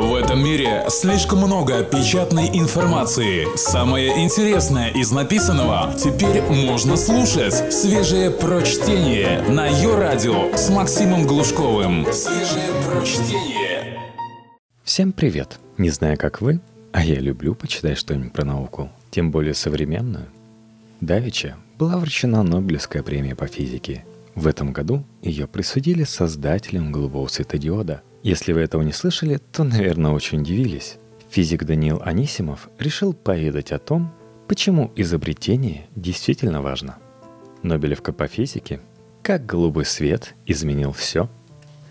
В этом мире слишком много печатной информации. Самое интересное из написанного теперь можно слушать. Свежее прочтение на ее радио с Максимом Глушковым. Свежее прочтение. Всем привет! Не знаю, как вы, а я люблю почитать что-нибудь про науку, тем более современную. Давича была вручена Нобелевская премия по физике. В этом году ее присудили создателям голубого светодиода – если вы этого не слышали, то, наверное, очень удивились. Физик Даниил Анисимов решил поведать о том, почему изобретение действительно важно. Нобелевка по физике «Как голубой свет изменил все»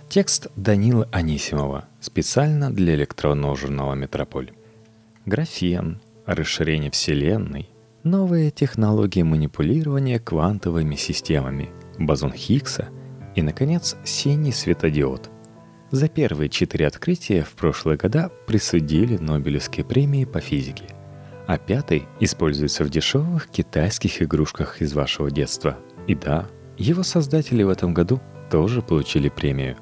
Текст Данила Анисимова специально для электронного журнала «Метрополь». Графен, расширение Вселенной, новые технологии манипулирования квантовыми системами, бозон Хиггса и, наконец, синий светодиод – за первые четыре открытия в прошлые года присудили Нобелевские премии по физике, а пятый используется в дешевых китайских игрушках из вашего детства. И да, его создатели в этом году тоже получили премию,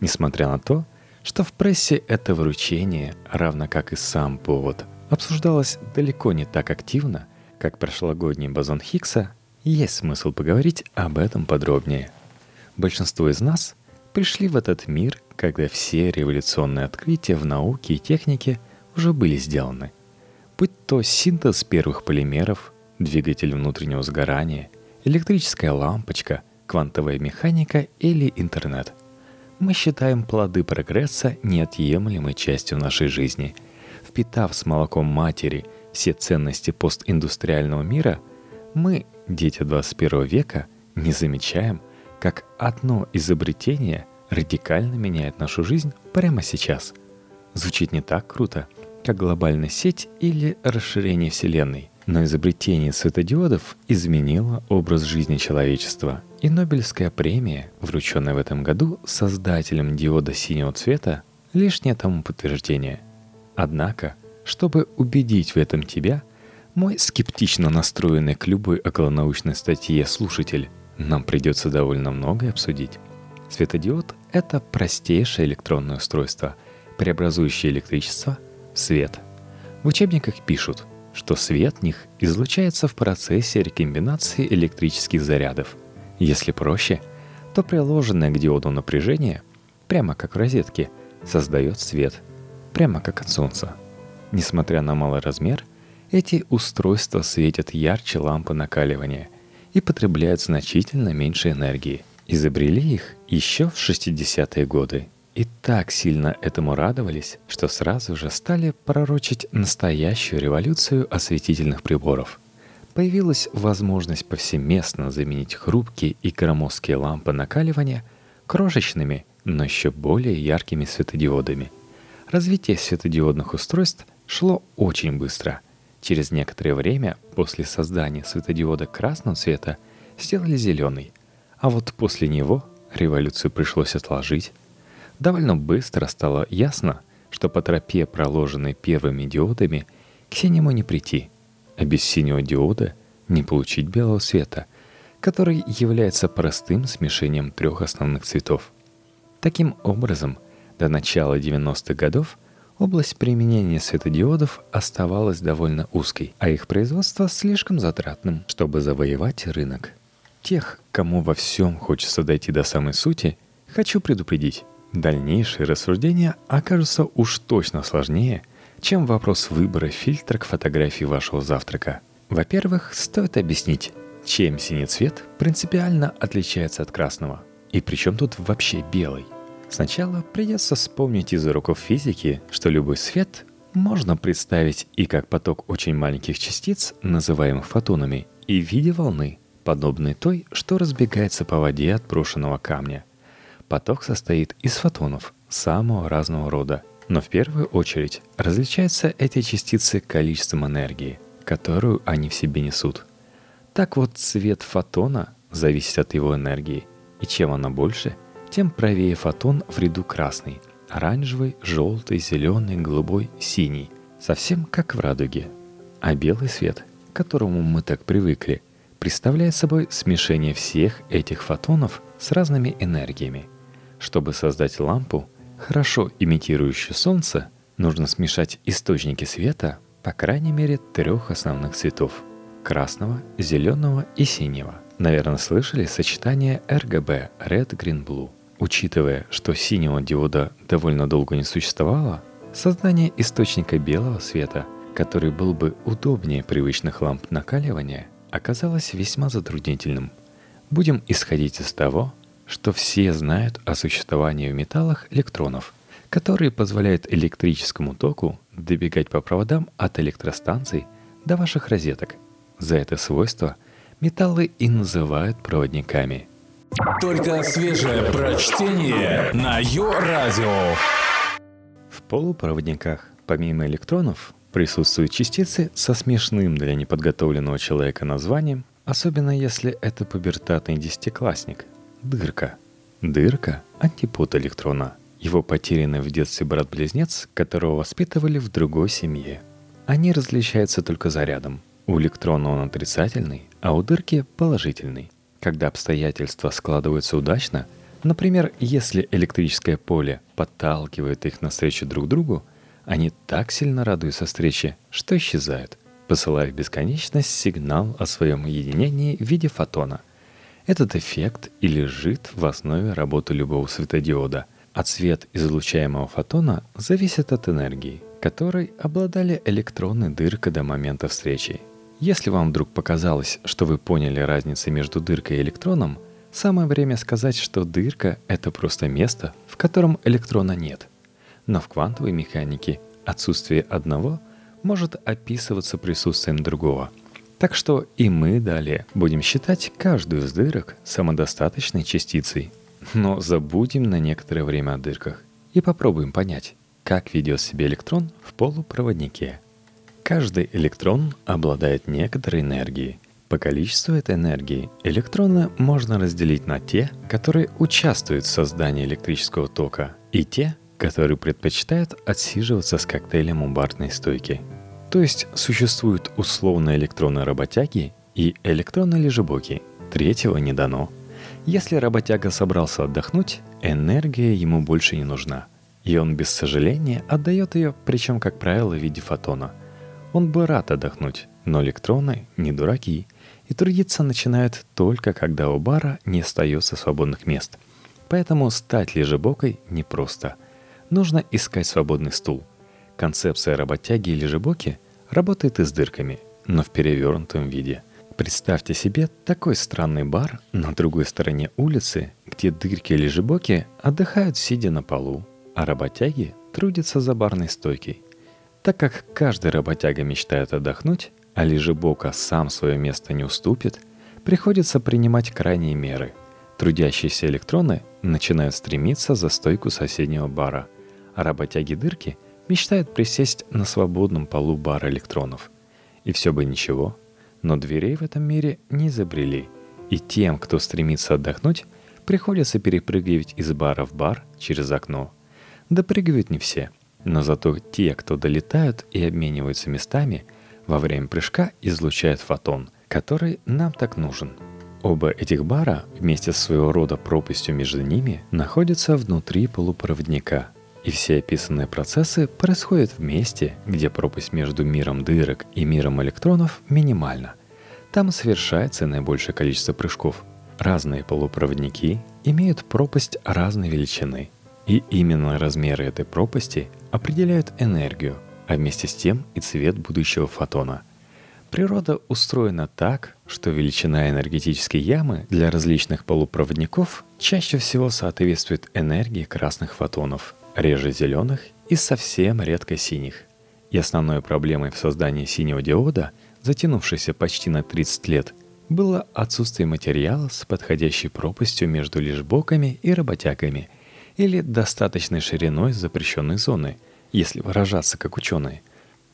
несмотря на то, что в прессе это вручение, равно как и сам повод, обсуждалось далеко не так активно, как прошлогодний бозон Хиггса, есть смысл поговорить об этом подробнее. Большинство из нас пришли в этот мир когда все революционные открытия в науке и технике уже были сделаны. Будь то синтез первых полимеров, двигатель внутреннего сгорания, электрическая лампочка, квантовая механика или интернет. Мы считаем плоды прогресса неотъемлемой частью нашей жизни. Впитав с молоком матери все ценности постиндустриального мира, мы, дети 21 века, не замечаем, как одно изобретение – радикально меняет нашу жизнь прямо сейчас. Звучит не так круто, как глобальная сеть или расширение Вселенной. Но изобретение светодиодов изменило образ жизни человечества. И Нобелевская премия, врученная в этом году создателем диода синего цвета, лишнее тому подтверждение. Однако, чтобы убедить в этом тебя, мой скептично настроенный к любой околонаучной статье слушатель, нам придется довольно многое обсудить. Светодиод — это простейшее электронное устройство, преобразующее электричество в свет. В учебниках пишут, что свет них излучается в процессе рекомбинации электрических зарядов. Если проще, то приложенное к диоду напряжение, прямо как в розетке, создает свет, прямо как от солнца. Несмотря на малый размер, эти устройства светят ярче лампы накаливания и потребляют значительно меньше энергии – Изобрели их еще в 60-е годы и так сильно этому радовались, что сразу же стали пророчить настоящую революцию осветительных приборов. Появилась возможность повсеместно заменить хрупкие и громоздкие лампы накаливания крошечными, но еще более яркими светодиодами. Развитие светодиодных устройств шло очень быстро. Через некоторое время после создания светодиода красного цвета сделали зеленый – а вот после него революцию пришлось отложить. Довольно быстро стало ясно, что по тропе, проложенной первыми диодами, к синему не прийти, а без синего диода не получить белого света, который является простым смешением трех основных цветов. Таким образом, до начала 90-х годов область применения светодиодов оставалась довольно узкой, а их производство слишком затратным, чтобы завоевать рынок – Тех, кому во всем хочется дойти до самой сути, хочу предупредить. Дальнейшие рассуждения окажутся уж точно сложнее, чем вопрос выбора фильтра к фотографии вашего завтрака. Во-первых, стоит объяснить, чем синий цвет принципиально отличается от красного. И причем тут вообще белый. Сначала придется вспомнить из уроков физики, что любой свет можно представить и как поток очень маленьких частиц, называемых фотонами, и в виде волны – подобной той, что разбегается по воде от брошенного камня. Поток состоит из фотонов самого разного рода, но в первую очередь различаются эти частицы количеством энергии, которую они в себе несут. Так вот, цвет фотона зависит от его энергии, и чем она больше, тем правее фотон в ряду красный, оранжевый, желтый, зеленый, голубой, синий, совсем как в радуге. А белый свет, к которому мы так привыкли – представляет собой смешение всех этих фотонов с разными энергиями. Чтобы создать лампу, хорошо имитирующую Солнце, Нужно смешать источники света по крайней мере трех основных цветов – красного, зеленого и синего. Наверное, слышали сочетание RGB – Red, Green, Blue. Учитывая, что синего диода довольно долго не существовало, создание источника белого света, который был бы удобнее привычных ламп накаливания, оказалось весьма затруднительным. Будем исходить из того, что все знают о существовании в металлах электронов, которые позволяют электрическому току добегать по проводам от электростанций до ваших розеток. За это свойство металлы и называют проводниками. Только свежее прочтение на Йо-Радио. В полупроводниках, помимо электронов, присутствуют частицы со смешным для неподготовленного человека названием, особенно если это пубертатный десятиклассник – Дырка. Дырка – антипод электрона. Его потерянный в детстве брат-близнец, которого воспитывали в другой семье. Они различаются только зарядом. У электрона он отрицательный, а у дырки – положительный. Когда обстоятельства складываются удачно, например, если электрическое поле подталкивает их навстречу друг другу, они так сильно радуются встрече, что исчезают, посылая в бесконечность сигнал о своем единении в виде фотона – этот эффект и лежит в основе работы любого светодиода, а цвет излучаемого фотона зависит от энергии, которой обладали электроны дырка до момента встречи. Если вам вдруг показалось, что вы поняли разницу между дыркой и электроном, самое время сказать, что дырка — это просто место, в котором электрона нет. Но в квантовой механике отсутствие одного может описываться присутствием другого — так что и мы далее будем считать каждую из дырок самодостаточной частицей. Но забудем на некоторое время о дырках и попробуем понять, как ведет себя электрон в полупроводнике. Каждый электрон обладает некоторой энергией. По количеству этой энергии электроны можно разделить на те, которые участвуют в создании электрического тока, и те, которые предпочитают отсиживаться с коктейлем у барной стойки – то есть существуют условно электронные работяги и электронные лежебоки. Третьего не дано. Если работяга собрался отдохнуть, энергия ему больше не нужна. И он без сожаления отдает ее, причем, как правило, в виде фотона. Он бы рад отдохнуть, но электроны не дураки, и трудиться начинают только когда у бара не остается свободных мест. Поэтому стать лежебокой непросто. Нужно искать свободный стул – Концепция работяги или жебоки работает и с дырками, но в перевернутом виде. Представьте себе такой странный бар на другой стороне улицы, где дырки или жебоки отдыхают сидя на полу, а работяги трудятся за барной стойкой. Так как каждый работяга мечтает отдохнуть, а лежебока сам свое место не уступит, приходится принимать крайние меры. Трудящиеся электроны начинают стремиться за стойку соседнего бара, работяги-дырки – мечтает присесть на свободном полу бара электронов. И все бы ничего, но дверей в этом мире не изобрели, и тем, кто стремится отдохнуть, приходится перепрыгивать из бара в бар через окно. Допрыгивают не все, но зато те, кто долетают и обмениваются местами, во время прыжка излучают фотон, который нам так нужен. Оба этих бара вместе с своего рода пропастью между ними находятся внутри полупроводника – и все описанные процессы происходят в месте, где пропасть между миром дырок и миром электронов минимальна. Там совершается наибольшее количество прыжков. Разные полупроводники имеют пропасть разной величины. И именно размеры этой пропасти определяют энергию, а вместе с тем и цвет будущего фотона. Природа устроена так, что величина энергетической ямы для различных полупроводников чаще всего соответствует энергии красных фотонов – реже зеленых и совсем редко синих. И основной проблемой в создании синего диода, затянувшейся почти на 30 лет, было отсутствие материала с подходящей пропастью между лишбоками и работягами или достаточной шириной запрещенной зоны, если выражаться как ученые.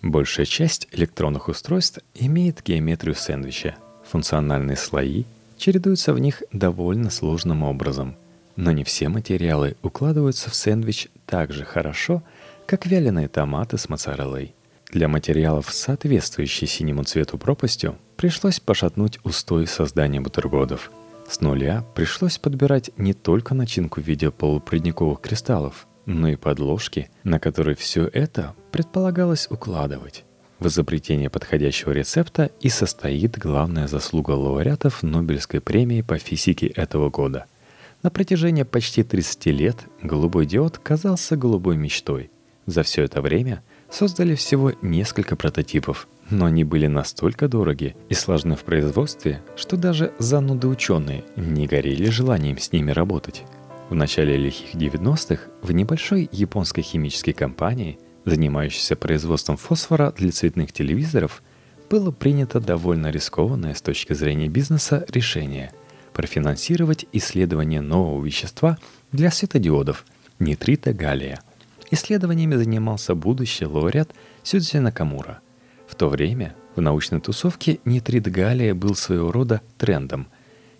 Большая часть электронных устройств имеет геометрию сэндвича. Функциональные слои чередуются в них довольно сложным образом – но не все материалы укладываются в сэндвич так же хорошо, как вяленые томаты с моцареллой. Для материалов, соответствующей синему цвету пропастью, пришлось пошатнуть устой создания бутербродов. С нуля пришлось подбирать не только начинку в виде полупроводниковых кристаллов, но и подложки, на которые все это предполагалось укладывать. В изобретении подходящего рецепта и состоит главная заслуга лауреатов Нобелевской премии по физике этого года. На протяжении почти 30 лет голубой диод казался голубой мечтой. За все это время создали всего несколько прототипов, но они были настолько дороги и сложны в производстве, что даже зануды ученые не горели желанием с ними работать. В начале лихих 90-х в небольшой японской химической компании – занимающейся производством фосфора для цветных телевизоров, было принято довольно рискованное с точки зрения бизнеса решение профинансировать исследование нового вещества для светодиодов – нитрита галлия. Исследованиями занимался будущий лауреат Сюдзи Накамура. В то время в научной тусовке нитрит галлия был своего рода трендом.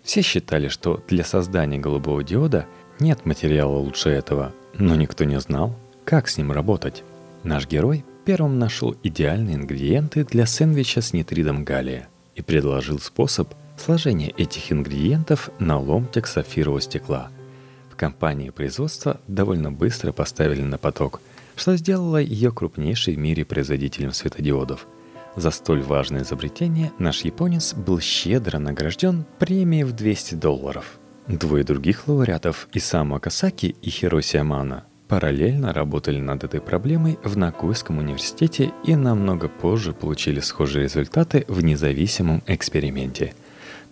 Все считали, что для создания голубого диода нет материала лучше этого, но никто не знал, как с ним работать. Наш герой первым нашел идеальные ингредиенты для сэндвича с нитридом галлия и предложил способ сложения этих ингредиентов на ломтик сапфирового стекла. В компании производства довольно быстро поставили на поток, что сделало ее крупнейшей в мире производителем светодиодов. За столь важное изобретение наш японец был щедро награжден премией в 200 долларов. Двое других лауреатов, Исамо Касаки и Хироси Амана, параллельно работали над этой проблемой в Накуйском университете и намного позже получили схожие результаты в независимом эксперименте.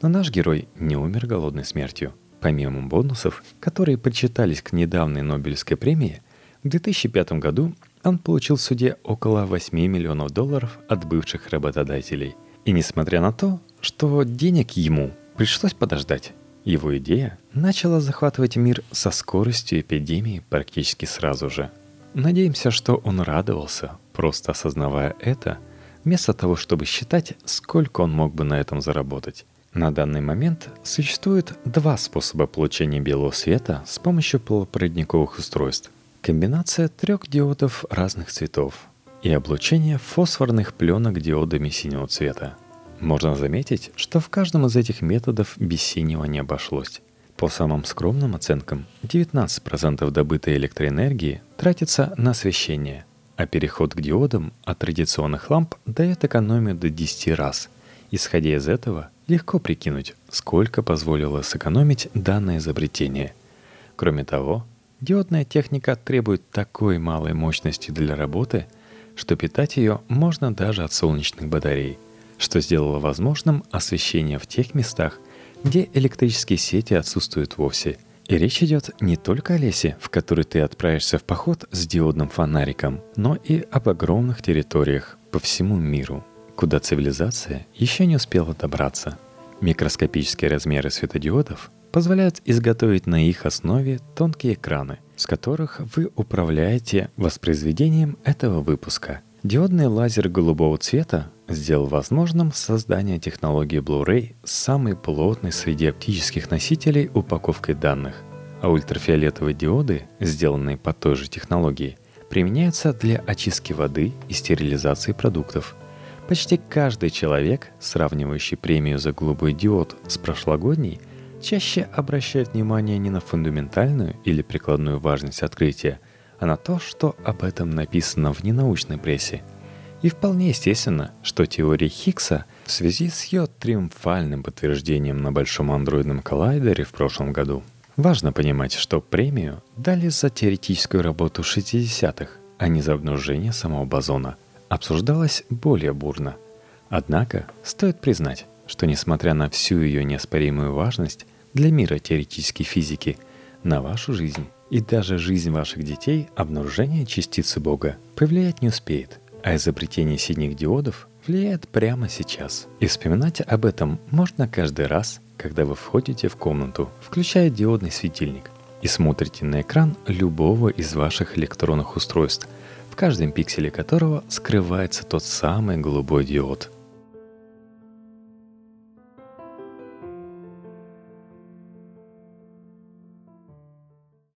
Но наш герой не умер голодной смертью. Помимо бонусов, которые причитались к недавней Нобелевской премии, в 2005 году он получил в суде около 8 миллионов долларов от бывших работодателей. И несмотря на то, что денег ему пришлось подождать, его идея начала захватывать мир со скоростью эпидемии практически сразу же. Надеемся, что он радовался, просто осознавая это, вместо того, чтобы считать, сколько он мог бы на этом заработать. На данный момент существует два способа получения белого света с помощью полупроводниковых устройств. Комбинация трех диодов разных цветов и облучение фосфорных пленок диодами синего цвета – можно заметить, что в каждом из этих методов без синего не обошлось. По самым скромным оценкам, 19% добытой электроэнергии тратится на освещение, а переход к диодам от традиционных ламп дает экономию до 10 раз. Исходя из этого, легко прикинуть, сколько позволило сэкономить данное изобретение. Кроме того, диодная техника требует такой малой мощности для работы, что питать ее можно даже от солнечных батарей – что сделало возможным освещение в тех местах, где электрические сети отсутствуют вовсе. И речь идет не только о лесе, в который ты отправишься в поход с диодным фонариком, но и об огромных территориях по всему миру, куда цивилизация еще не успела добраться. Микроскопические размеры светодиодов позволяют изготовить на их основе тонкие экраны, с которых вы управляете воспроизведением этого выпуска. Диодный лазер голубого цвета сделал возможным создание технологии Blu-ray самой плотной среди оптических носителей упаковкой данных, а ультрафиолетовые диоды, сделанные по той же технологии, применяются для очистки воды и стерилизации продуктов. Почти каждый человек, сравнивающий премию за голубой диод с прошлогодней, чаще обращает внимание не на фундаментальную или прикладную важность открытия, а на то, что об этом написано в ненаучной прессе – и вполне естественно, что теория Хиггса в связи с ее триумфальным подтверждением на Большом андроидном коллайдере в прошлом году. Важно понимать, что премию дали за теоретическую работу 60-х, а не за обнаружение самого бозона. Обсуждалось более бурно. Однако стоит признать, что несмотря на всю ее неоспоримую важность для мира теоретической физики, на вашу жизнь и даже жизнь ваших детей обнаружение частицы Бога повлиять не успеет – а изобретение синих диодов влияет прямо сейчас. И вспоминать об этом можно каждый раз, когда вы входите в комнату, включая диодный светильник, и смотрите на экран любого из ваших электронных устройств, в каждом пикселе которого скрывается тот самый голубой диод –